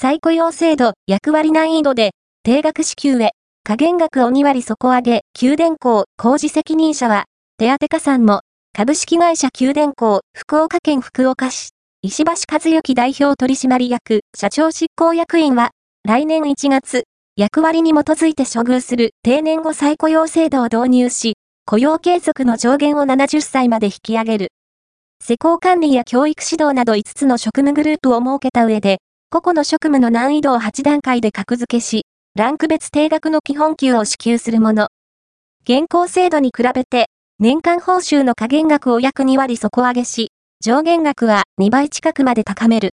再雇用制度、役割難易度で、定額支給へ、加減額を2割底上げ、給電工、工事責任者は、手当加算も、株式会社給電工、福岡県福岡市、石橋和幸代表取締役、社長執行役員は、来年1月、役割に基づいて処遇する定年後再雇用制度を導入し、雇用継続の上限を70歳まで引き上げる。施工管理や教育指導など5つの職務グループを設けた上で、個々の職務の難易度を8段階で格付けし、ランク別定額の基本給を支給するもの。現行制度に比べて、年間報酬の加減額を約2割底上げし、上限額は2倍近くまで高める。